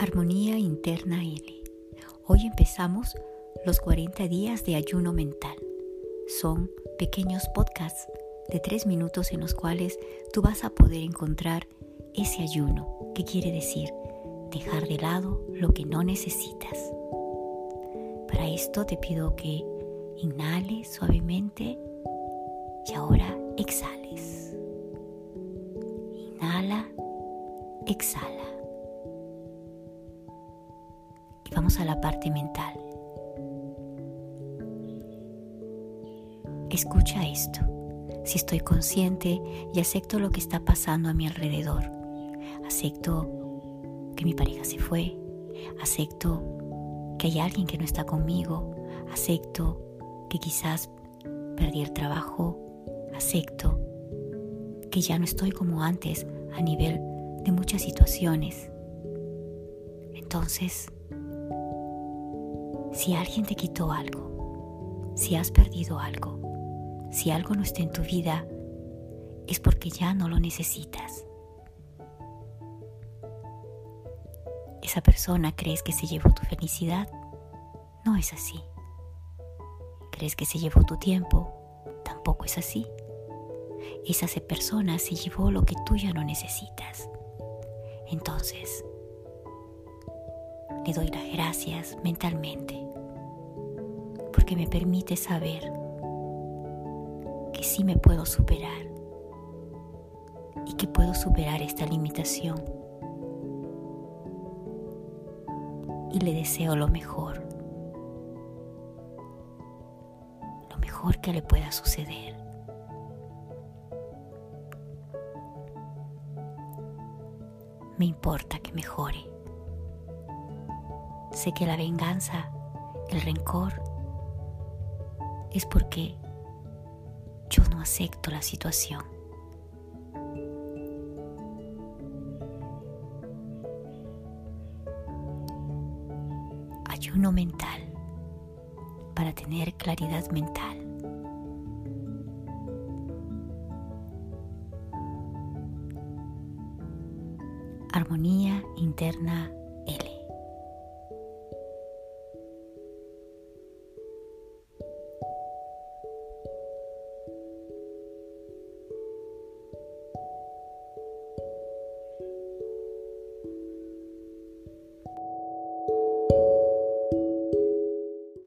Armonía Interna L. Hoy empezamos los 40 días de ayuno mental. Son pequeños podcasts de 3 minutos en los cuales tú vas a poder encontrar ese ayuno, que quiere decir dejar de lado lo que no necesitas. Para esto te pido que inhales suavemente y ahora exhales. Inhala, exhala. Vamos a la parte mental. Escucha esto. Si estoy consciente y acepto lo que está pasando a mi alrededor, acepto que mi pareja se fue, acepto que hay alguien que no está conmigo, acepto que quizás perdí el trabajo, acepto que ya no estoy como antes a nivel de muchas situaciones. Entonces, si alguien te quitó algo, si has perdido algo, si algo no está en tu vida, es porque ya no lo necesitas. ¿Esa persona crees que se llevó tu felicidad? No es así. ¿Crees que se llevó tu tiempo? Tampoco es así. Esa persona se llevó lo que tú ya no necesitas. Entonces, le doy las gracias mentalmente porque me permite saber que sí me puedo superar y que puedo superar esta limitación. Y le deseo lo mejor, lo mejor que le pueda suceder. Me importa que mejore. Sé que la venganza, el rencor, es porque yo no acepto la situación. Ayuno mental para tener claridad mental. Armonía interna